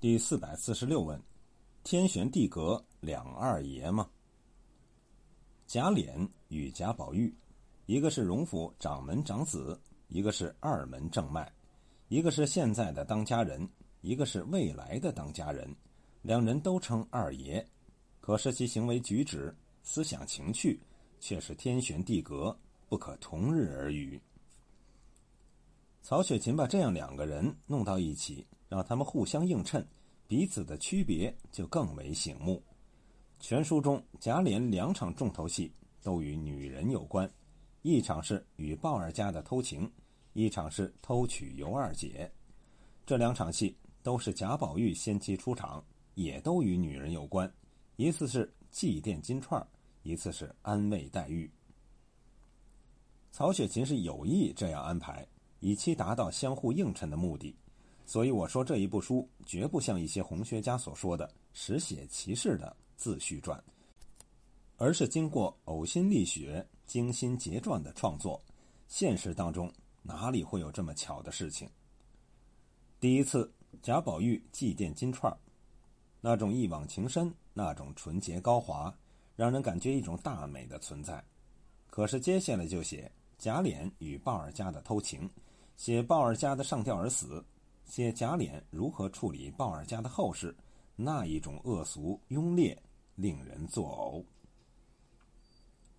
第四百四十六问：天旋地阁两二爷吗？贾琏与贾宝玉，一个是荣府掌门长子，一个是二门正脉，一个是现在的当家人，一个是未来的当家人，两人都称二爷，可是其行为举止、思想情趣，却是天旋地隔，不可同日而语。曹雪芹把这样两个人弄到一起。让他们互相映衬，彼此的区别就更为醒目。全书中贾琏两场重头戏都与女人有关，一场是与鲍二家的偷情，一场是偷娶尤二姐。这两场戏都是贾宝玉先期出场，也都与女人有关。一次是祭奠金钏一次是安慰黛玉。曹雪芹是有意这样安排，以期达到相互映衬的目的。所以我说这一部书绝不像一些红学家所说的实写其事的自序传，而是经过呕心沥血、精心结撰的创作。现实当中哪里会有这么巧的事情？第一次贾宝玉祭奠金钏那种一往情深、那种纯洁高华，让人感觉一种大美的存在。可是接下来就写贾琏与鲍尔家的偷情，写鲍尔家的上吊而死。写贾琏如何处理鲍二家的后事，那一种恶俗庸劣，令人作呕。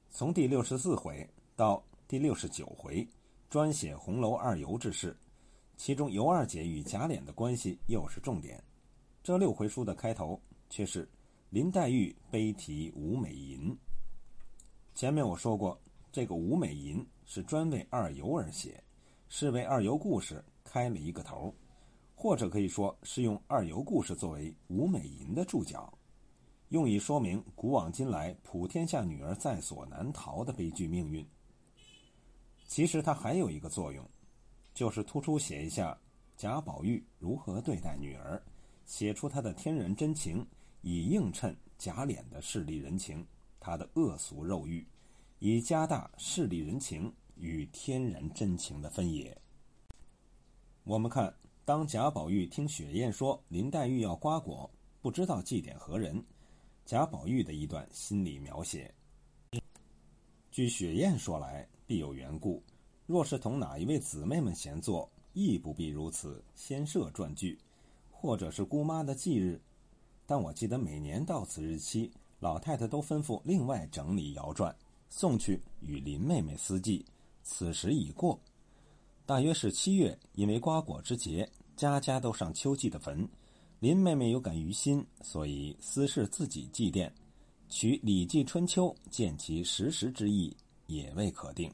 从第六十四回到第六十九回，专写红楼二尤之事，其中尤二姐与贾琏的关系又是重点。这六回书的开头却是林黛玉悲啼吴美吟。前面我说过，这个吴美吟是专为二尤而写，是为二尤故事开了一个头。或者可以说是用二游故事作为吴美银的注脚，用以说明古往今来普天下女儿在所难逃的悲剧命运。其实它还有一个作用，就是突出写一下贾宝玉如何对待女儿，写出他的天然真情，以映衬贾琏的势利人情，他的恶俗肉欲，以加大势利人情与天然真情的分野。我们看。当贾宝玉听雪雁说林黛玉要瓜果，不知道祭奠何人，贾宝玉的一段心理描写。据雪雁说来，必有缘故。若是同哪一位姊妹们闲坐，亦不必如此先设传句，或者是姑妈的忌日。但我记得每年到此日期，老太太都吩咐另外整理谣传，送去与林妹妹私祭。此时已过。大约是七月，因为瓜果之节，家家都上秋季的坟。林妹妹有感于心，所以私事自己祭奠，取《礼记·春秋》见其实时之意，也未可定。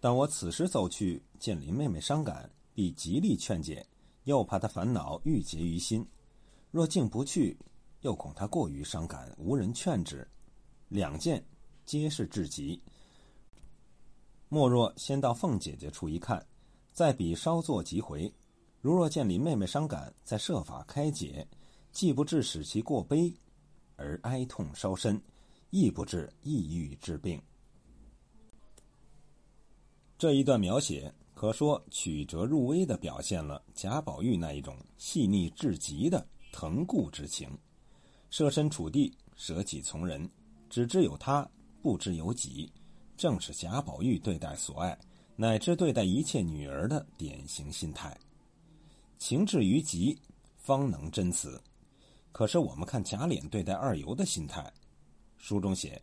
但我此时走去见林妹妹伤感，必极力劝解，又怕她烦恼郁结于心；若竟不去，又恐她过于伤感，无人劝止。两件皆是至极。莫若先到凤姐姐处一看，再比稍作即回。如若见林妹妹伤感，再设法开解，既不致使其过悲，而哀痛稍深，亦不致抑郁致病。这一段描写可说曲折入微的表现了贾宝玉那一种细腻至极的疼顾之情，设身处地，舍己从人，只知有他，不知有己。正是贾宝玉对待所爱，乃至对待一切女儿的典型心态，情至于极，方能真此。可是我们看贾琏对待二尤的心态，书中写：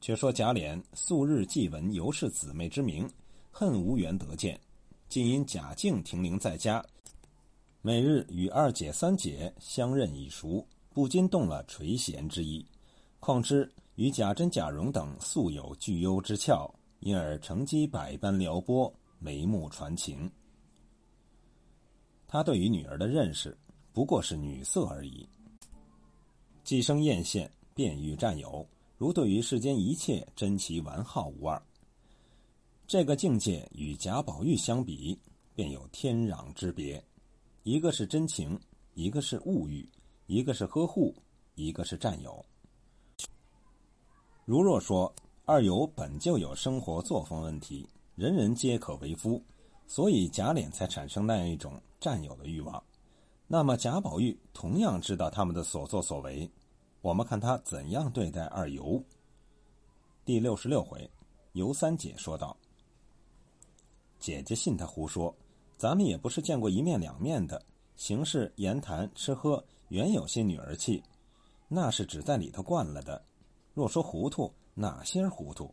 却说贾琏素日既闻尤氏姊妹之名，恨无缘得见，今因贾静停灵在家，每日与二姐、三姐相认已熟，不禁动了垂涎之意。况之。与贾珍、贾蓉等素有聚幽之俏，因而乘机百般撩拨，眉目传情。他对于女儿的认识，不过是女色而已。既生艳羡，便欲占有，如对于世间一切珍奇玩好无二。这个境界与贾宝玉相比，便有天壤之别。一个是真情，一个是物欲；一个是呵护，一个是占有。如若说二游本就有生活作风问题，人人皆可为夫，所以贾琏才产生那样一种占有的欲望。那么贾宝玉同样知道他们的所作所为。我们看他怎样对待二尤。第六十六回，尤三姐说道：“姐姐信他胡说，咱们也不是见过一面两面的，行事言谈吃喝，原有些女儿气，那是只在里头惯了的。若说糊涂，哪些糊涂？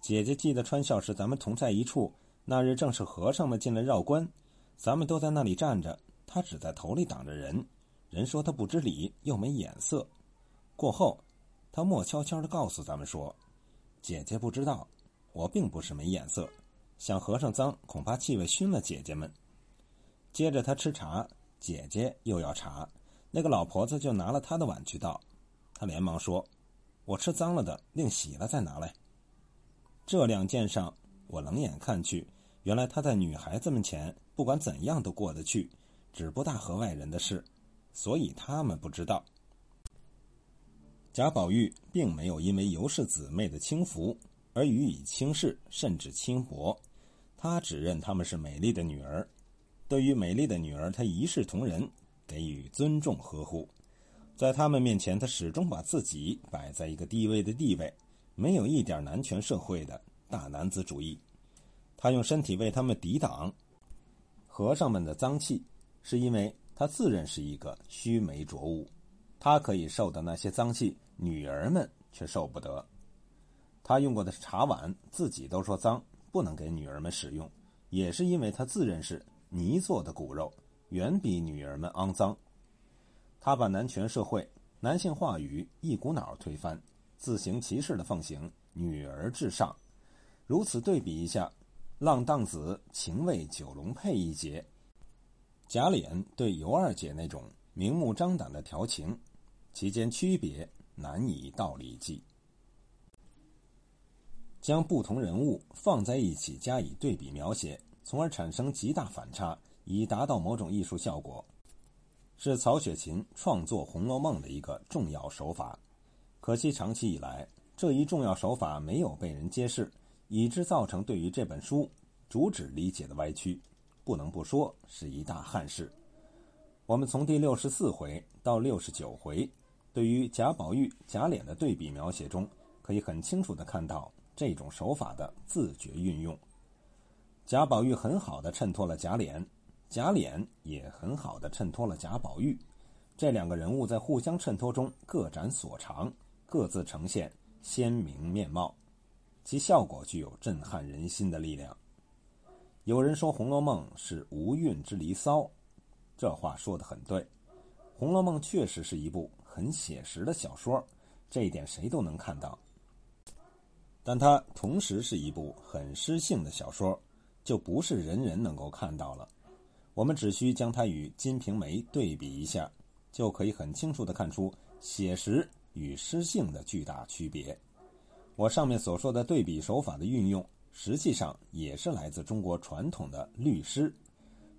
姐姐记得穿孝时，咱们同在一处，那日正是和尚们进来绕关，咱们都在那里站着，他只在头里挡着人，人说他不知礼，又没眼色。过后，他默悄悄的告诉咱们说。”姐姐不知道，我并不是没眼色，想和尚脏，恐怕气味熏了姐姐们。接着他吃茶，姐姐又要茶，那个老婆子就拿了他的碗去倒，他连忙说：“我吃脏了的，另洗了再拿来。”这两件上，我冷眼看去，原来他在女孩子们前不管怎样都过得去，只不大和外人的事，所以他们不知道。贾宝玉并没有因为尤氏姊妹的轻浮而予以轻视，甚至轻薄。他只认她们是美丽的女儿，对于美丽的女儿，他一视同仁，给予尊重呵护。在他们面前，他始终把自己摆在一个低微的地位，没有一点男权社会的大男子主义。他用身体为他们抵挡和尚们的脏气，是因为他自认是一个须眉浊物，他可以受的那些脏气。女儿们却受不得，他用过的茶碗，自己都说脏，不能给女儿们使用，也是因为他自认是泥做的骨肉，远比女儿们肮脏。他把男权社会、男性话语一股脑推翻，自行其事的奉行女儿至上。如此对比一下，浪荡子情为九龙配一节，贾琏对尤二姐那种明目张胆的调情，其间区别。难以道理计，将不同人物放在一起加以对比描写，从而产生极大反差，以达到某种艺术效果，是曹雪芹创作《红楼梦》的一个重要手法。可惜长期以来，这一重要手法没有被人揭示，以致造成对于这本书主旨理解的歪曲，不能不说是一大憾事。我们从第六十四回到六十九回。对于贾宝玉、贾琏的对比描写中，可以很清楚的看到这种手法的自觉运用。贾宝玉很好的衬托了贾琏，贾琏也很好的衬托了贾宝玉。这两个人物在互相衬托中各展所长，各自呈现鲜明面貌，其效果具有震撼人心的力量。有人说《红楼梦》是无韵之离骚，这话说的很对，《红楼梦》确实是一部。很写实的小说，这一点谁都能看到。但它同时是一部很诗性的小说，就不是人人能够看到了。我们只需将它与《金瓶梅》对比一下，就可以很清楚的看出写实与诗性的巨大区别。我上面所说的对比手法的运用，实际上也是来自中国传统的律诗。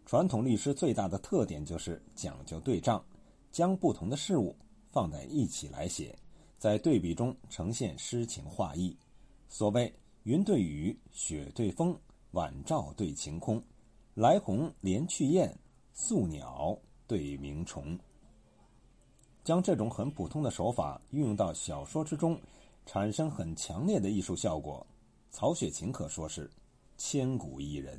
传统律诗最大的特点就是讲究对仗，将不同的事物。放在一起来写，在对比中呈现诗情画意。所谓云对雨，雪对风，晚照对晴空，来鸿连去雁，宿鸟对鸣虫。将这种很普通的手法运用到小说之中，产生很强烈的艺术效果。曹雪芹可说是千古一人。